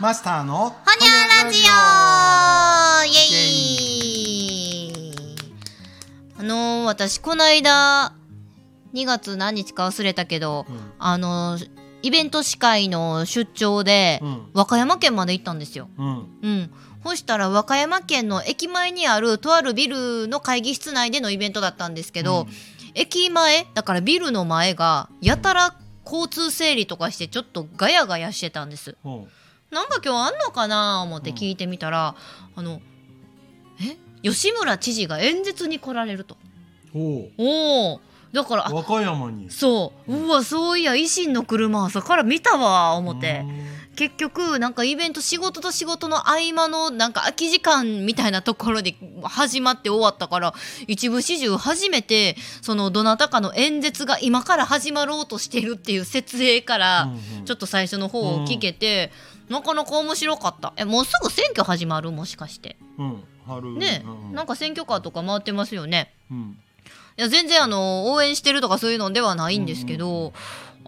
マスターのほにゃラジオイエイ。あのー、私この間2月何日か忘れたけど、うん。あのーイベント司会の出張で、うん。和歌山県まで行ったんですよ。うん。うん。そしたら和歌山県の駅前にあるとあるビルの会議室内でのイベントだったんですけど、うん。駅前だからビルの前がやたら交通整理とかしてちょっとガヤガヤしてたんです。ほなんか今日あんのかな思って聞いてみたら、あのえ吉村知事が演説に来られると。おおだから和歌山に。そう。うわそういや維新の車朝から見たわ思って。結局なんかイベント仕事と仕事の合間のなんか空き時間みたいなところで始まって終わったから一部始終初めてそのどなたかの演説が今から始まろうとしてるっていう設営からうんうん。ちょっと最初の方を聞けて、なかなか面白かった。えもうすぐ選挙始まる？もしかして。うん春。ね、うんなんか選挙カーとか回ってますよね。うん。いや全然あの応援してるとかそういうのではないんですけど、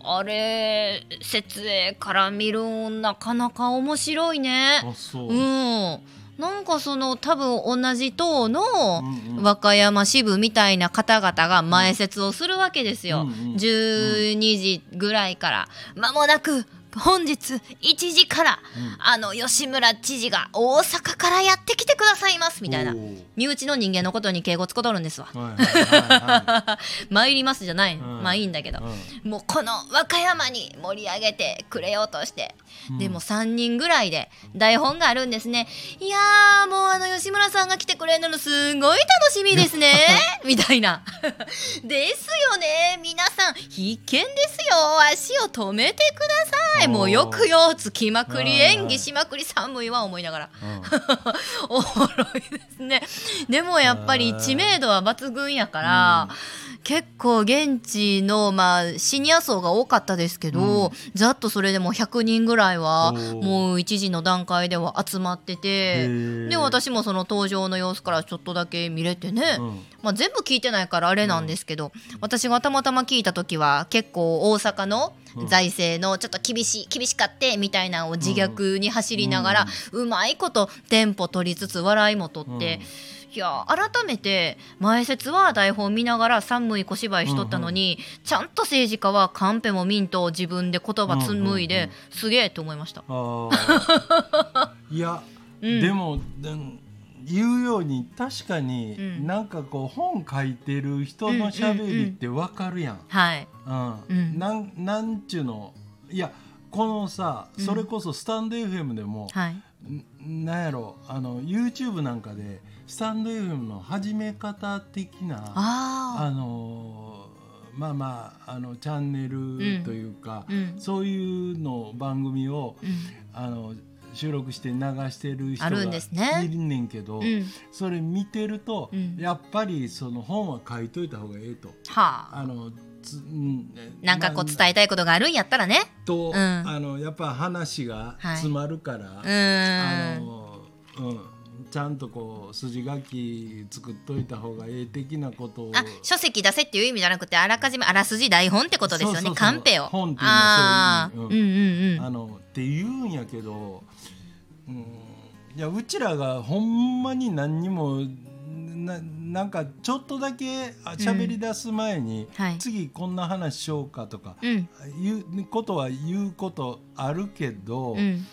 あれ設営から見るんなかなか面白いね。あそう。うん。なんかその多分同じ党のうんうん。和歌山支部みたいな方々が前説をするわけですよ、うんうん。12時ぐらいから。間もなく本日1時から、あの吉村知事が大阪からやってきてくださいますみたいな。身内の人間のことに敬語つことるんですわ。参りますじゃない、うん。まあいいんだけど、いもうこの和歌山に盛り上げてくれようとして、うん。でも3人ぐらいで台本があるんですね。いやさんが来てくれるのすごい楽しみですね。みたいな。ですよね。皆さん必見ですよ。足を止めてください。もうよくよつきまくり演技しまくり寒いわ思いながら。うん。おもろいですね。でもやっぱり知名度は抜群やから、結構現地の、まあ、シニア層が多かったですけど、ざっとそれでも100人ぐらいはもう一時の段階では集まっててで私もその登場の様子からちょっとだけ見れてね、うん。まあ、全部聞いてないからあれなんですけど、私がたまたま聞いた時は結構大阪の財政のちょっと厳しい厳しかってみたいなのを自虐に走りながら、うまいことテンポ取りつつ笑いも取って。いや改めて前説は台本見ながら寒い小芝居しとったのに、ちゃんと政治家はカンペもミントを自分で言葉紡いで、うんうんすげえと思いました。いや、うん。でもで言うように確かに、うん。なんかこう本書いてる人のしゃべりってわかるやん。はい、うん。うん。なんなんちゅうの。いやこのさうん。それこそスタンド FM でも、はい、んなんやろあの YouTube なんかでスタンド FM の始め方的なああのまあまああのチャンネルというか、あ、うん、そういうの番組をうん、あの収録して流してる人あがるんですね。いるねんけど、うん、それ見てると、うん。やっぱりその本は書いといた方がええと。はあ、あのつうんなんかこうまあ伝えたいことがあるんやったらね。と、うん。あのやっぱ話がはい詰まるから、うあーん。のうん、ちゃんとこう筋書き作っといた方がええ的なことをあ、書籍出せっていう意味じゃなくて、あらかじめあらすじ台本ってことですよね。カンペを。本っていうのはああ、そういう意味うんうんうん。あのって言うんやけど、うん、いやうちらがほんまに何にもななんかちょっとだけあ喋り出す前に、はい。次こんな話しようかとか、うん言うことは言うことあるけど、うん。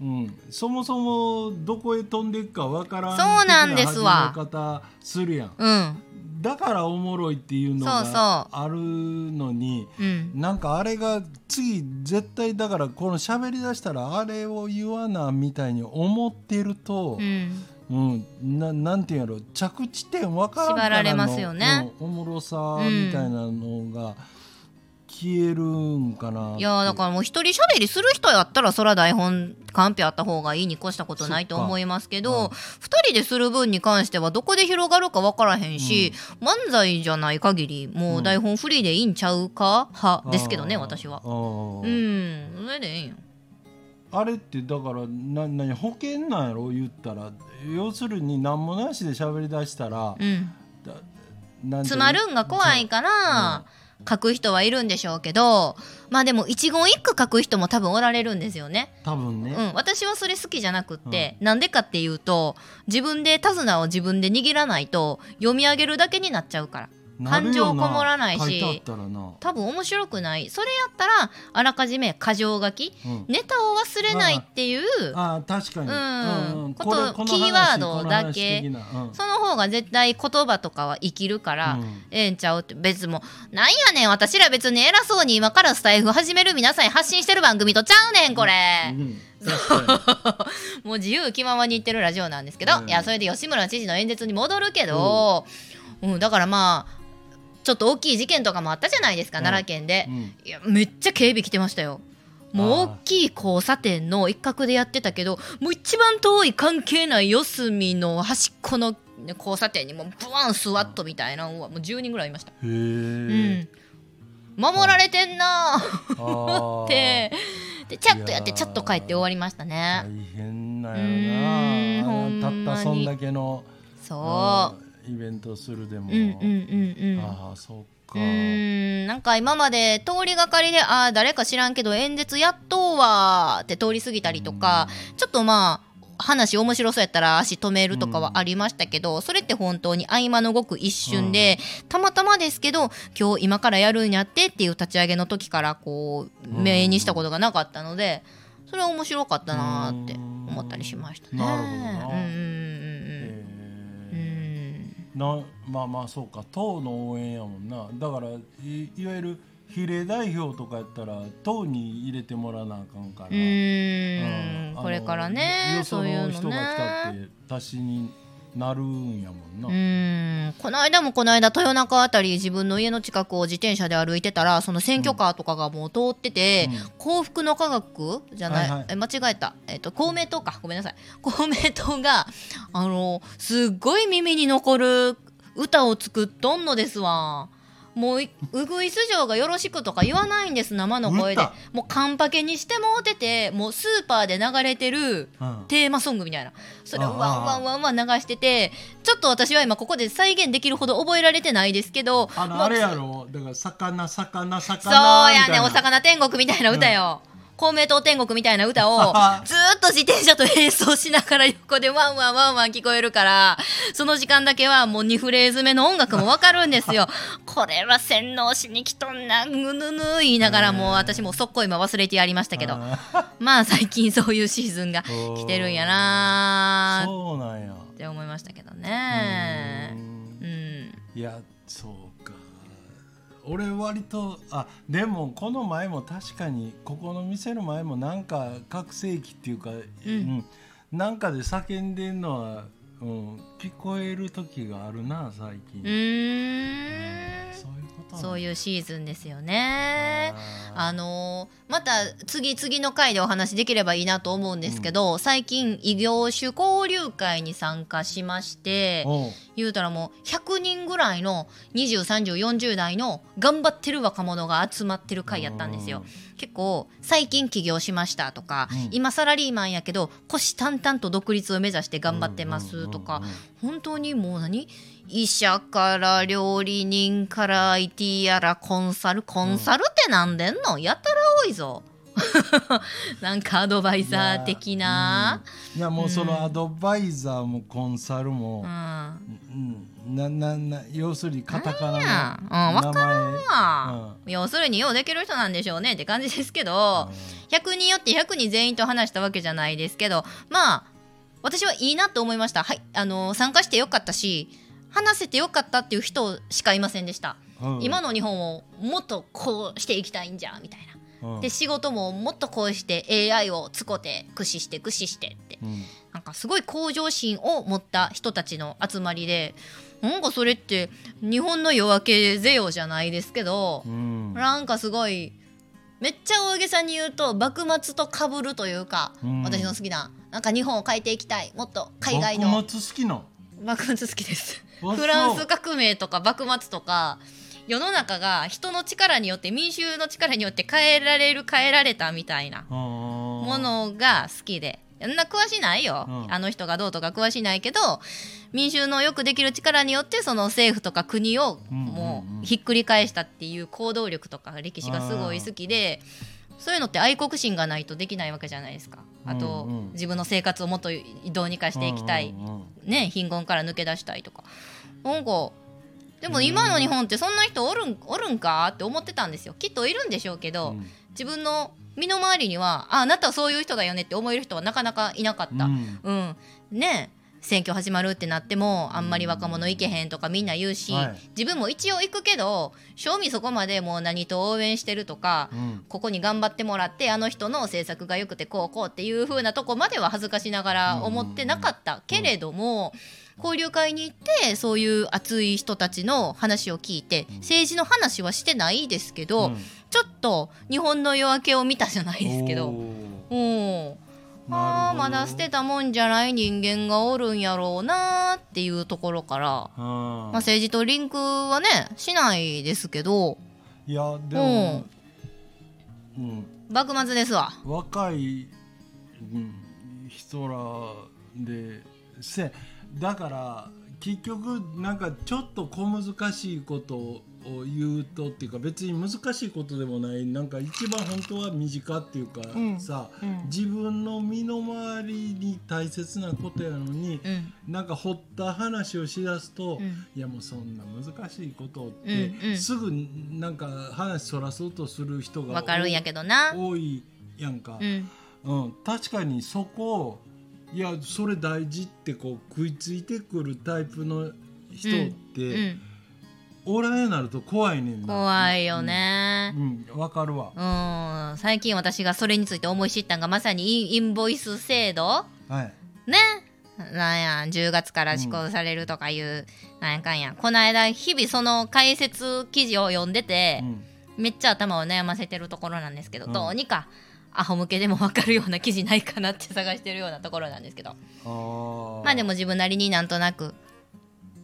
うん、そもそもどこへ飛んでいくかわからんそうなんですわ。方するやん。うん。だからおもろいっていうのそうそう。があるのにうん。なんかあれが次絶対だからこの喋りだしたらあれを言わなみたいに思ってるとう、ん。うん。ななんていうんやろ着地点わからんからの縛られますよね。うん。おもろさみたいなのが消えるんかないやーだからもう一人喋りする人やったらそら台本カンペあった方がいいに越したことないと思いますけそど二人でする分に関してはどこで広がるか分からへんし、漫才じゃない限りもう台本フリーでいいんちゃうか派ですけどね私は。うん。それでええんよあれってだからな何保険なんやろ言ったら。要するに何もなしで喋り出したら、うん。詰まるんが怖いから、書く人はいるんでしょうけどまあでも一言一句書く人も多分おられるんですよね。多分ね、うん、私はそれ好きじゃなくって、なんでかっていうと自分で手綱を自分で握らないと読み上げるだけになっちゃうから感情こもらないし多分面白くない。それやったらあらかじめ箇条書きうん、ネタを忘れないっていうあー確かに、うん。これことキーワードだけ。うん。その方が絶対言葉とかは生きるから、うん。ええんちゃうって別も。なんやねん私ら別に偉そうに今からスタイフ始める皆さんに発信してる番組とちゃうねんこれ、もう自由気ままに言ってるラジオなんですけど、うん。いやそれで吉村知事の演説に戻るけど、うん。だからまあちょっと大きい事件とかもあったじゃないですか、うん。奈良県で。いやめっちゃ警備来てましたよ。もう大きい交差点の一角でやってたけどもう一番遠い関係ない四隅の端っこのね交差点にもうブワンスワットみたいなのはもう10人ぐらいいました、へうえ、ん、守られてんなあー。ー って。でチャッとやってチャッと帰って終わりました大ね変だよな。たったそんだけのそう。うんイベントするでも、うんうんうんうん。ああそっか。うーんなんか今まで通りがかりでああ誰か知らんけど演説やっとうわーって通り過ぎたりとかちょっとまあ話面白そうやったら足止めるとかはありましたけど、それって本当に合間のごく一瞬で、たまたまですけど今日今からやるんやってっていう立ち上げの時からこううん。目にしたことがなかったのでそれは面白かったなーって思ったりしましたね。なるほどな。うんなまあまあそうか党の応援やもんな。だからいいわゆる比例代表とかやったら党に入れてもらわなあかんから、うーん。うん。これからねあのそういうのよその人が来たっねて足しになるんやもんな、うーん。この間もこの間豊中あたり自分の家の近くを自転車で歩いてたらその選挙カーとかがもう通ってて、うん。幸福の科学じゃない、はいはい。え間違えた、えっと公明党か。ごめんなさい。公明党があのすっごい耳に残る歌を作っとんのですわ。もういうぐいす嬢がよろしくとか言わないんです生の声で。歌もうカンパケにしてもうててもうスーパーで流れてるうん。テーマソングみたいな。それをワンワンワンワン流しててちょっと私は今ここで再現できるほど覚えられてないですけどあのあれやろ。だから魚魚魚そうやねお魚天国みたいな歌よ、公明党天国みたいな歌を ずーっと自転車と並走しながら横でワンワンワンワン聞こえるからその時間だけはもう2フレーズ目の音楽もわかるんですよ。これは洗脳しに来とんなぬぬぬ言いながらもう私もう速攻今忘れてやりましたけどあ まあ最近そういうシーズンがー。来てるんやなそうなんや。て思いましたけどね。うん。うん。いやそう。か俺割とあでもこの前も確かにここの店の前もなんか拡声器っていうか、うん。なんかで叫んでんのは、うん、聞こえる時があるな最近、うーん。そういうことそうういうシーズンですよね。ああのーまた次々の回でお話できればいいなと思うんですけど、最近異業種交流会に参加しまして言うたらもう100人ぐらいの203040代の頑張ってる若者が集まってる会やったんですよ。結構最近起業しましたとか、うん。今サラリーマンやけど虎視眈々と独立を目指して頑張ってますとか、うんうんうん本当にもう何？医者から料理人から IT やらコンサル？コンサルってなんでんの？やたら多いぞ。なんかアドバイザー的な、いやもうそのアドバイザーもコンサルもう、ん。うん、ななな要するにカタカナや？のうんわか名前。まあ、要するにようできる人なんでしょうねって感じですけど、100人よって100人全員と話したわけじゃないですけどまあ私はいいなと思いました、はい、あの参加してよかったし話せてよかったっていう人しかいませんでした、うん。今の日本をもっとこうしていきたいんじゃみたいな。うん。で仕事ももっとこうして AI を使って駆使して駆使してって。うん。なんかすごい向上心を持った人たちの集まりでなんかそれって日本の夜明けぜよじゃないですけどうん。なんかすごいめっちゃ大げさに言うと幕末と被るというか、うん。私の好きななんか日本を変えていきたい。もっと海外の。幕末好きな幕末好きです。あフランス革命とか幕末とか世の中が人の力によって民衆の力によって変えられる変えられたみたいなもものが好きでそんな詳しないよ、うん。あの人がどうとか詳しないけど民衆のよくできる力によってその政府とか国をもうひっくり返したっていう行動力とか歴史がすごい好きでそういうのって愛国心がないとできないわけじゃないですか。あと、うんうん。自分の生活をもっとどうにかしていきたい、うんうんうん。ね貧困から抜け出したいとか。なんかでも今の日本ってそんな人おるんおるんかって思ってたんですよ。きっといるんでしょうけど、うん。自分の身の回りにはああなたはそういう人だよねって思える人はなかなかいなかった、うん。うん、ね選挙始まるってなってもあんまり若者行けへんとかみんな言うし、はい。自分も一応行くけど正味そこまでもう何と応援してるとか、うん。ここに頑張ってもらってあの人の政策が良くてこうこうっていう風なとこまでは恥ずかしながら思ってなかったけれども、交流会に行ってそういう熱い人たちの話を聞いて政治の話はしてないですけど、うんちょっと日本の夜明けを見たじゃないですけど。うん。あまだ捨てたもんじゃない人間がおるんやろうなーっていうところから、まあ、政治とリンクはねしないですけど。いやでも、うん、幕末ですわ。若い、うん、人らでせだから結局なんかちょっと小難しいことを言うとっていうか別に難しいことでもないなんか一番本当は身近っていうか、うん。さ、うん。自分の身の回りに大切なことやのに、うん。なんか掘った話をしだすと、うん。いやもうそんな難しいことって、うんうん。すぐなんか話そらそうとする人がわかるんやけどな。多いやんか、うん。うん。確かにそこをいやそれ大事ってこう食いついてくるタイプの人って、うんおらんようになると怖いねんな。怖いよね。うんわ、かるわ。うん。最近私がそれについて思い知ったんがまさにインボイス制度？はい。ね。なんや10月から施行されるとかいう、なんやかんや。この間日々その解説記事を読んでて、うん。めっちゃ頭を悩ませてるところなんですけど、うん。どうにかアホ向けでも分かるような記事ないかなって探してるようなところなんですけど。まあでも自分なりになんとなく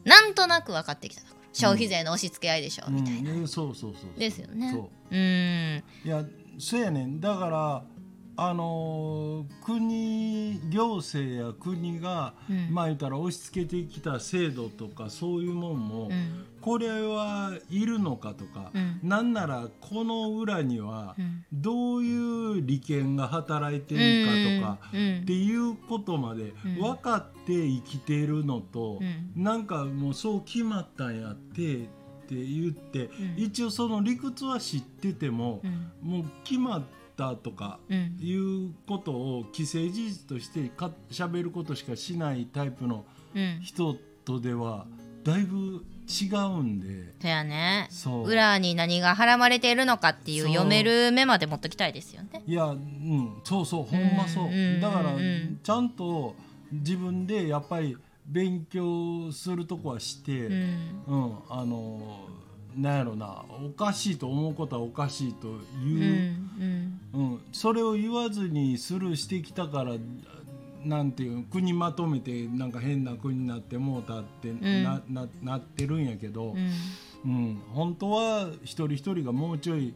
なんとなく分かってきた。ところ消費税の押し付け合いでしょ、みたいな、うん、そうそうそうですよね。そう。ーん。いやそうやねん。だからあのー国行政や国が、うん。まあ言ったら押し付けてきた制度とかそういうもんも、うん。これはいるのかとか、うん。なんならこの裏にはうん。どういう利権が働いてるかとか、うん。っていうことまでうん。分かって生きてるのと、うん。なんかもうそう決まったんやってって言って、うん。一応その理屈は知ってても、うん。もう決まったとかうん。いうことを既成事実としてか喋ることしかしないタイプのうん。人とではだいぶ違うんで。そやね。そう。裏に何がはらまれているのかっていう読める目まで持っときたいですよね。いやうん。そうそうほんまそう、うんだからうん。ちゃんと自分でやっぱり勉強するとこはして、ううん。んあのなんやろなおかしいと思うことはおかしいとう。言う、ん。うんそれを言わずにスルーしてきたからなんていう国まとめてなんか変な国になってもうたってん。な,、ななってるんやけど、うん。うん本当は一人一人がもうちょい、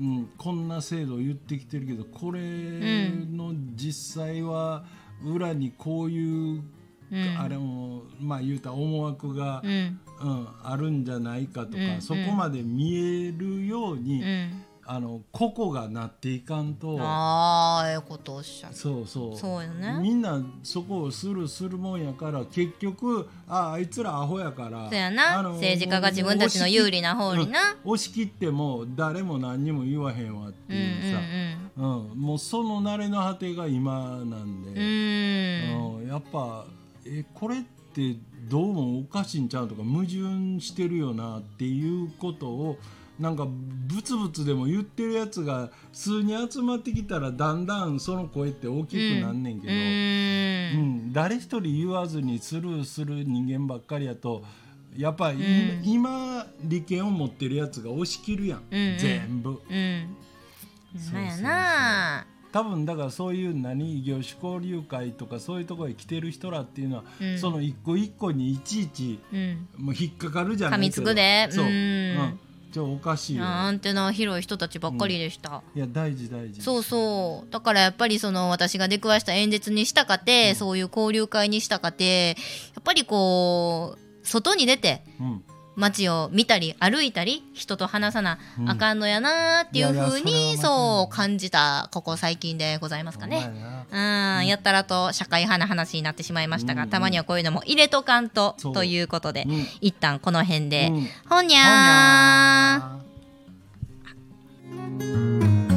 うん、こんな制度を言ってきてるけどこれの実際は裏にこういう、うん。あれもまあ言うたら思惑がう、んうんあるんじゃないかとか、うんそこまで見えるように、うん。あの個々がなっていかんと。ああええことおっしゃる。そうそう。そうよね。みんなそこをスルーするもんやから結局ああいつらアホやからそうやな。あの政治家が自分たちの有利な方にな。うん押し切っても誰も何にも言わへんわってうんいうさ、うん。もうその慣れの果てが今なんうんうんで、うん。うん。やっぱえこれってどうもおかしいんちゃうとか矛盾してるよなっていうことをなんかブツブツでも言ってるやつが数人集まってきたらだんだんその声って大きくなんねんけど、ううん。ん誰一人言わずにスルーする人間ばっかりやとやっぱり、うん今利権を持ってるやつが押し切るやん、うん。うん。全部。うん。そうなんやな多分だからそういう何異業種交流会とかそういうところに来てる人らっていうのは、うん。その一個一個にいちいちうん。もう引っかかるじゃないけど。噛みつくで。そう、うん。うん。じゃあおかしいよ。アンテナ広い人たちばっかりでした、いや大事大事。そうそう。だからやっぱりその私が出くわした演説にしたかて、そういう交流会にしたかてやっぱりこう外に出てうん街を見たり歩いたり人と話さなあかんのやなっていうふうにそう感じたここ最近でございますかね。うんやったらと社会派な話になってしまいましたが、たまにはこういうのも入れとかんとということで、一旦この辺で、ほにゃー。